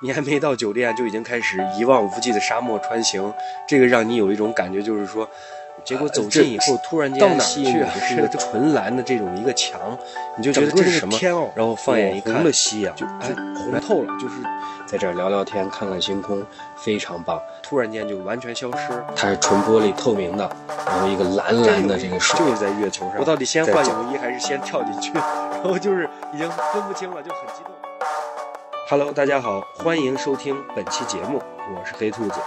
你还没到酒店就已经开始一望无际的沙漠穿行，这个让你有一种感觉，就是说，结果走近以后，突然间到哪吸引你的是一个纯蓝的这种一个墙，你就觉得这是什么？天哦，然后放眼一看，红了夕阳，就哎红透了，就是在这儿聊聊天，看看星空，非常棒。突然间就完全消失，它是纯玻璃透明的，然后一个蓝蓝的这个水，就是在月球上。我到底先换泳衣还是先跳进去？然后就是已经分不清了，就很激动。Hello，大家好，欢迎收听本期节目，我是黑兔子。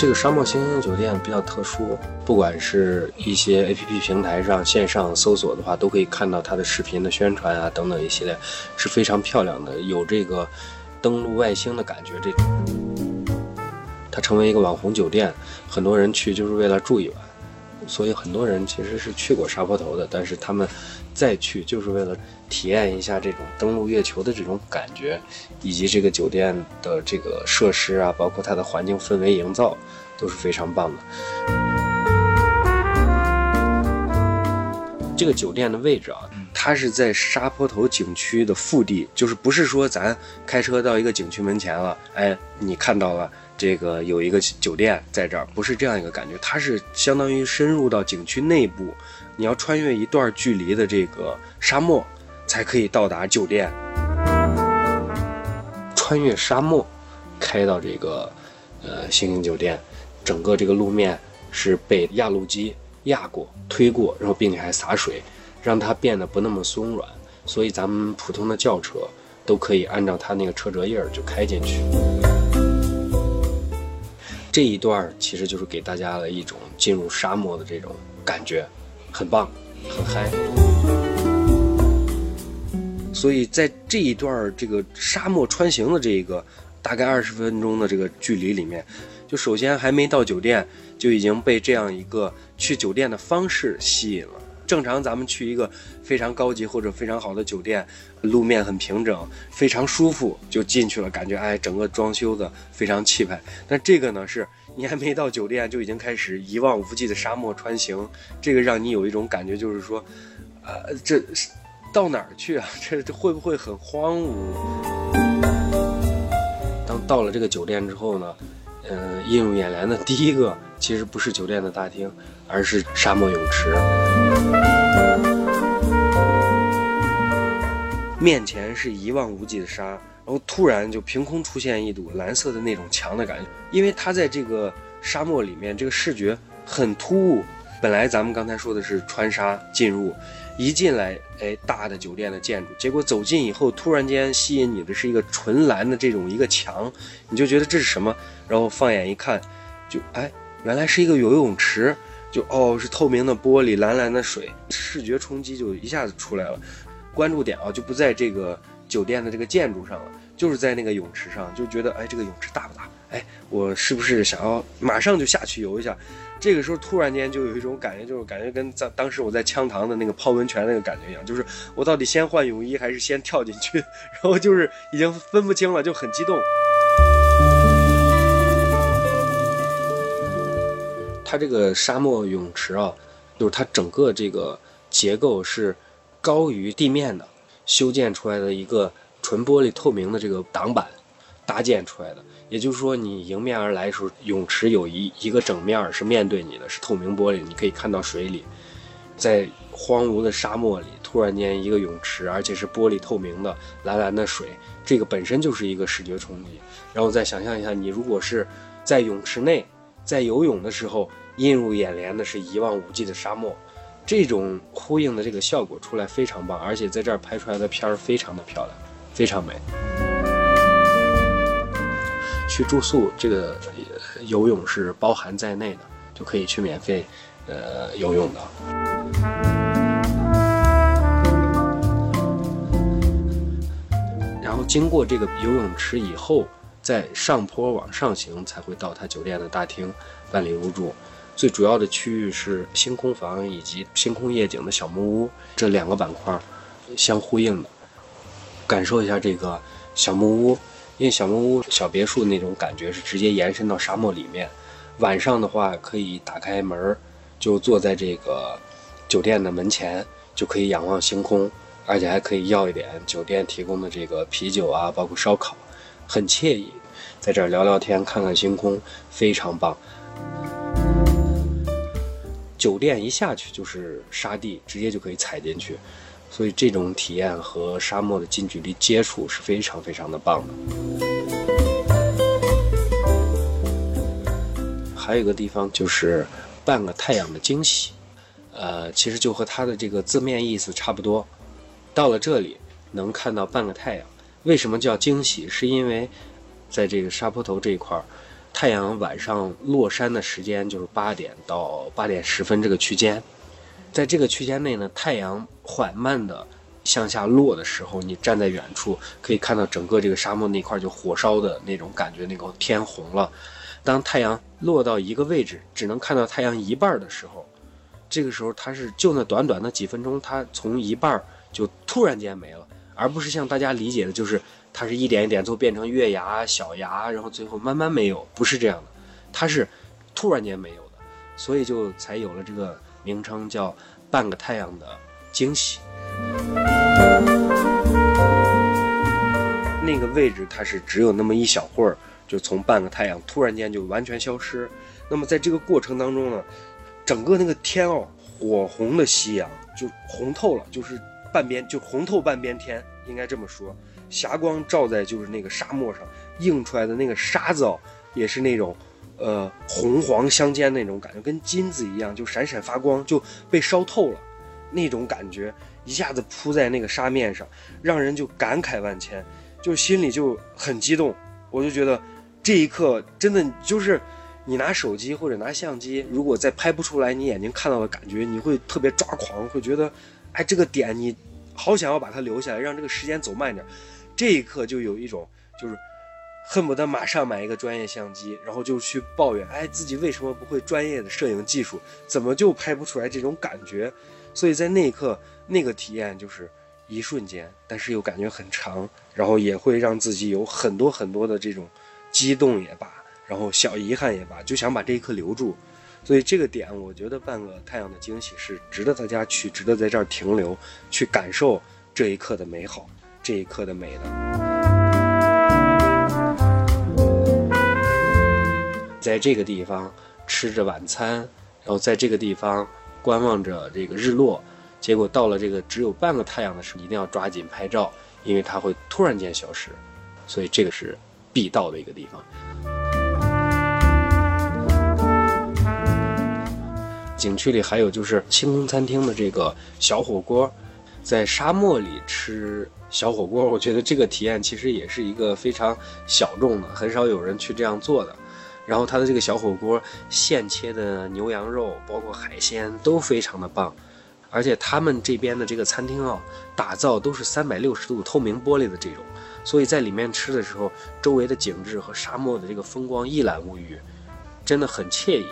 这个沙漠星星酒店比较特殊，不管是一些 APP 平台上线上搜索的话，都可以看到它的视频的宣传啊等等一系列，是非常漂亮的，有这个登陆外星的感觉。这种，它成为一个网红酒店，很多人去就是为了住一晚，所以很多人其实是去过沙坡头的，但是他们再去就是为了体验一下这种登陆月球的这种感觉，以及这个酒店的这个设施啊，包括它的环境氛围营造。都是非常棒的。这个酒店的位置啊，它是在沙坡头景区的腹地，就是不是说咱开车到一个景区门前了，哎，你看到了这个有一个酒店在这儿，不是这样一个感觉，它是相当于深入到景区内部，你要穿越一段距离的这个沙漠，才可以到达酒店。穿越沙漠，开到这个呃星星酒店。整个这个路面是被压路机压过、推过，然后并且还洒水，让它变得不那么松软。所以咱们普通的轿车都可以按照它那个车辙印儿就开进去。这一段其实就是给大家的一种进入沙漠的这种感觉，很棒，很嗨。所以在这一段这个沙漠穿行的这个大概二十分钟的这个距离里面。就首先还没到酒店，就已经被这样一个去酒店的方式吸引了。正常咱们去一个非常高级或者非常好的酒店，路面很平整，非常舒服，就进去了，感觉哎，整个装修的非常气派。但这个呢，是你还没到酒店就已经开始一望无际的沙漠穿行，这个让你有一种感觉，就是说，呃，这到哪儿去啊？这 这会不会很荒芜？当到了这个酒店之后呢？嗯，映入眼帘的第一个其实不是酒店的大厅，而是沙漠泳池。面前是一望无际的沙，然后突然就凭空出现一堵蓝色的那种墙的感觉，因为它在这个沙漠里面，这个视觉很突兀。本来咱们刚才说的是穿沙进入，一进来，哎，大的酒店的建筑，结果走近以后，突然间吸引你的是一个纯蓝的这种一个墙，你就觉得这是什么？然后放眼一看，就哎，原来是一个游泳池，就哦是透明的玻璃，蓝蓝的水，视觉冲击就一下子出来了。关注点啊就不在这个酒店的这个建筑上了，就是在那个泳池上，就觉得哎，这个泳池大不大？哎，我是不是想要马上就下去游一下？这个时候突然间就有一种感觉，就是感觉跟在当时我在羌塘的那个泡温泉那个感觉一样，就是我到底先换泳衣还是先跳进去？然后就是已经分不清了，就很激动。它这个沙漠泳池啊，就是它整个这个结构是高于地面的，修建出来的一个纯玻璃透明的这个挡板搭建出来的。也就是说，你迎面而来的时候，泳池有一一个整面是面对你的，是透明玻璃，你可以看到水里。在荒芜的沙漠里，突然间一个泳池，而且是玻璃透明的蓝蓝的水，这个本身就是一个视觉冲击。然后再想象一下，你如果是在泳池内，在游泳的时候，映入眼帘的是一望无际的沙漠，这种呼应的这个效果出来非常棒，而且在这儿拍出来的片儿非常的漂亮，非常美。去住宿，这个游泳是包含在内的，就可以去免费，呃，游泳的。然后经过这个游泳池以后，再在上坡往上行才会到他酒店的大厅办理入住。最主要的区域是星空房以及星空夜景的小木屋这两个板块相呼应的。感受一下这个小木屋，因为小木屋、小别墅那种感觉是直接延伸到沙漠里面。晚上的话，可以打开门，就坐在这个酒店的门前，就可以仰望星空，而且还可以要一点酒店提供的这个啤酒啊，包括烧烤，很惬意。在这儿聊聊天，看看星空，非常棒。酒店一下去就是沙地，直接就可以踩进去，所以这种体验和沙漠的近距离接触是非常非常的棒的。还有一个地方就是半个太阳的惊喜，呃，其实就和它的这个字面意思差不多。到了这里能看到半个太阳，为什么叫惊喜？是因为在这个沙坡头这一块儿，太阳晚上落山的时间就是八点到八点十分这个区间，在这个区间内呢，太阳缓慢的向下落的时候，你站在远处可以看到整个这个沙漠那块就火烧的那种感觉，那个天红了。当太阳落到一个位置，只能看到太阳一半的时候，这个时候它是就那短短的几分钟，它从一半就突然间没了，而不是像大家理解的，就是它是一点一点都变成月牙、小牙，然后最后慢慢没有，不是这样的，它是突然间没有的，所以就才有了这个名称叫半个太阳的惊喜。那个位置它是只有那么一小会儿。就从半个太阳突然间就完全消失，那么在这个过程当中呢，整个那个天哦，火红的夕阳就红透了，就是半边就红透半边天，应该这么说。霞光照在就是那个沙漠上映出来的那个沙子哦，也是那种，呃红黄相间那种感觉，跟金子一样，就闪闪发光，就被烧透了，那种感觉一下子扑在那个沙面上，让人就感慨万千，就心里就很激动，我就觉得。这一刻真的就是，你拿手机或者拿相机，如果再拍不出来你眼睛看到的感觉，你会特别抓狂，会觉得，哎，这个点你好想要把它留下来，让这个时间走慢点。这一刻就有一种就是恨不得马上买一个专业相机，然后就去抱怨，哎，自己为什么不会专业的摄影技术，怎么就拍不出来这种感觉？所以在那一刻，那个体验就是一瞬间，但是又感觉很长，然后也会让自己有很多很多的这种。激动也罢，然后小遗憾也罢，就想把这一刻留住，所以这个点，我觉得半个太阳的惊喜是值得大家去，值得在这儿停留，去感受这一刻的美好，这一刻的美的。在这个地方吃着晚餐，然后在这个地方观望着这个日落，结果到了这个只有半个太阳的时候，一定要抓紧拍照，因为它会突然间消失，所以这个是。必到的一个地方。景区里还有就是星空餐厅的这个小火锅，在沙漠里吃小火锅，我觉得这个体验其实也是一个非常小众的，很少有人去这样做的。然后它的这个小火锅，现切的牛羊肉，包括海鲜都非常的棒，而且他们这边的这个餐厅啊，打造都是三百六十度透明玻璃的这种。所以在里面吃的时候，周围的景致和沙漠的这个风光一览无余，真的很惬意。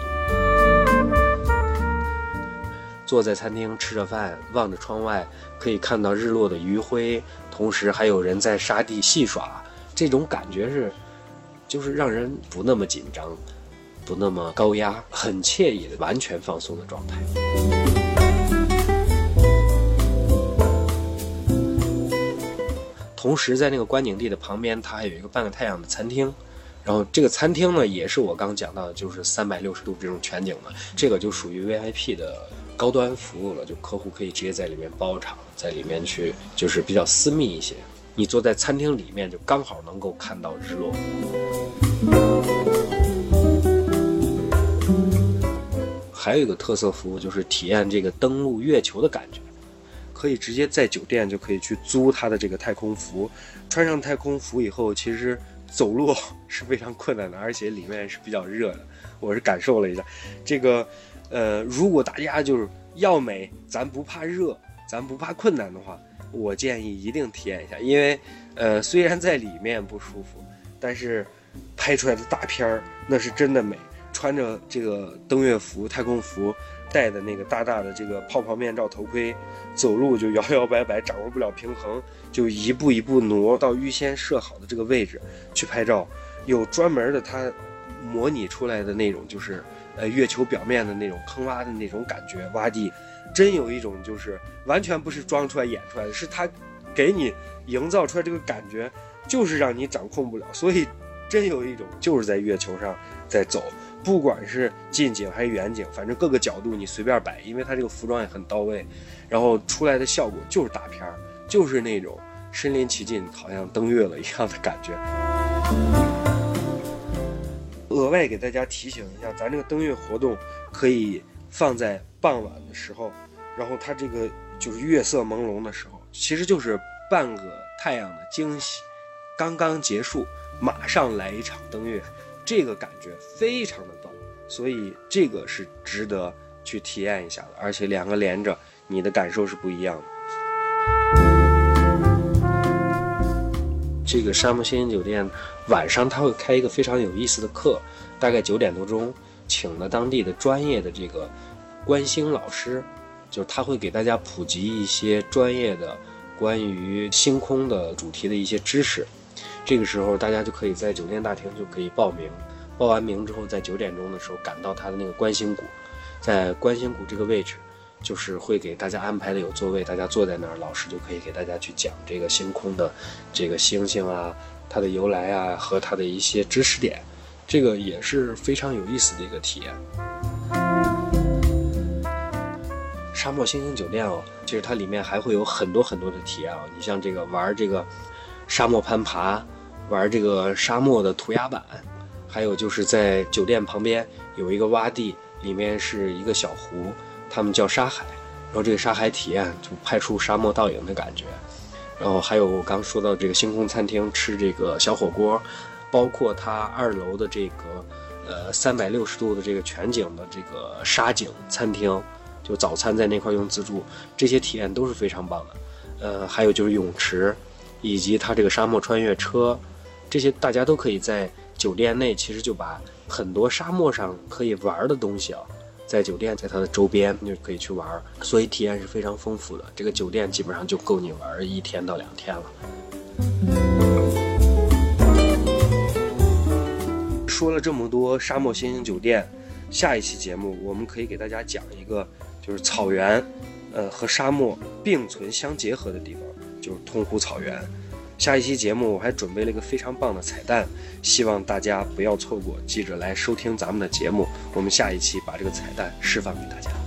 坐在餐厅吃着饭，望着窗外，可以看到日落的余晖，同时还有人在沙地戏耍，这种感觉是，就是让人不那么紧张，不那么高压，很惬意的完全放松的状态。同时，在那个观景地的旁边，它还有一个半个太阳的餐厅，然后这个餐厅呢，也是我刚讲到的，就是三百六十度这种全景的，这个就属于 VIP 的高端服务了，就客户可以直接在里面包场，在里面去，就是比较私密一些。你坐在餐厅里面，就刚好能够看到日落。还有一个特色服务，就是体验这个登陆月球的感觉。可以直接在酒店就可以去租它的这个太空服，穿上太空服以后，其实走路是非常困难的，而且里面是比较热的。我是感受了一下，这个，呃，如果大家就是要美，咱不怕热，咱不怕困难的话，我建议一定体验一下，因为，呃，虽然在里面不舒服，但是拍出来的大片儿，那是真的美。穿着这个登月服、太空服，戴的那个大大的这个泡泡面罩头盔，走路就摇摇摆摆，掌握不了平衡，就一步一步挪到预先设好的这个位置去拍照。有专门的，它模拟出来的那种，就是呃月球表面的那种坑洼的那种感觉，洼地，真有一种就是完全不是装出来演出来的，是它给你营造出来这个感觉，就是让你掌控不了。所以真有一种就是在月球上在走。不管是近景还是远景，反正各个角度你随便摆，因为它这个服装也很到位，然后出来的效果就是大片儿，就是那种身临其境，好像登月了一样的感觉。额外给大家提醒一下，咱这个登月活动可以放在傍晚的时候，然后它这个就是月色朦胧的时候，其实就是半个太阳的惊喜刚刚结束，马上来一场登月。这个感觉非常的棒，所以这个是值得去体验一下的，而且两个连着，你的感受是不一样的。这个沙漠星星酒店晚上他会开一个非常有意思的课，大概九点多钟，请了当地的专业的这个观星老师，就是他会给大家普及一些专业的关于星空的主题的一些知识。这个时候，大家就可以在酒店大厅就可以报名，报完名之后，在九点钟的时候赶到他的那个观星谷，在观星谷这个位置，就是会给大家安排的有座位，大家坐在那儿，老师就可以给大家去讲这个星空的这个星星啊，它的由来啊和它的一些知识点，这个也是非常有意思的一个体验。沙漠星星酒店哦，其实它里面还会有很多很多的体验哦，你像这个玩这个沙漠攀爬。玩这个沙漠的涂鸦板，还有就是在酒店旁边有一个洼地，里面是一个小湖，他们叫沙海，然后这个沙海体验就拍出沙漠倒影的感觉。然后还有我刚说到这个星空餐厅吃这个小火锅，包括它二楼的这个呃三百六十度的这个全景的这个沙景餐厅，就早餐在那块用自助，这些体验都是非常棒的。呃，还有就是泳池，以及它这个沙漠穿越车。这些大家都可以在酒店内，其实就把很多沙漠上可以玩的东西啊，在酒店在它的周边就可以去玩，所以体验是非常丰富的。这个酒店基本上就够你玩一天到两天了。说了这么多沙漠星星酒店，下一期节目我们可以给大家讲一个，就是草原，呃和沙漠并存相结合的地方，就是通湖草原。下一期节目我还准备了一个非常棒的彩蛋，希望大家不要错过，记着来收听咱们的节目。我们下一期把这个彩蛋释放给大家。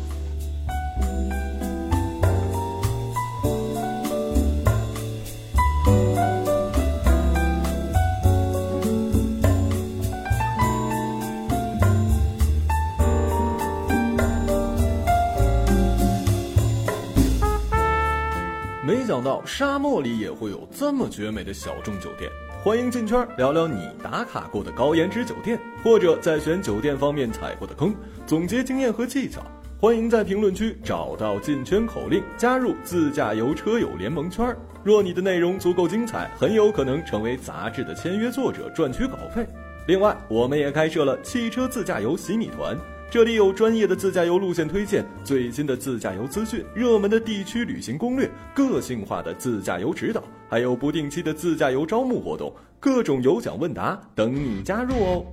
想到沙漠里也会有这么绝美的小众酒店，欢迎进圈聊聊你打卡过的高颜值酒店，或者在选酒店方面踩过的坑，总结经验和技巧。欢迎在评论区找到进圈口令，加入自驾游车友联盟圈。若你的内容足够精彩，很有可能成为杂志的签约作者，赚取稿费。另外，我们也开设了汽车自驾游洗米团。这里有专业的自驾游路线推荐，最新的自驾游资讯，热门的地区旅行攻略，个性化的自驾游指导，还有不定期的自驾游招募活动，各种有奖问答等你加入哦。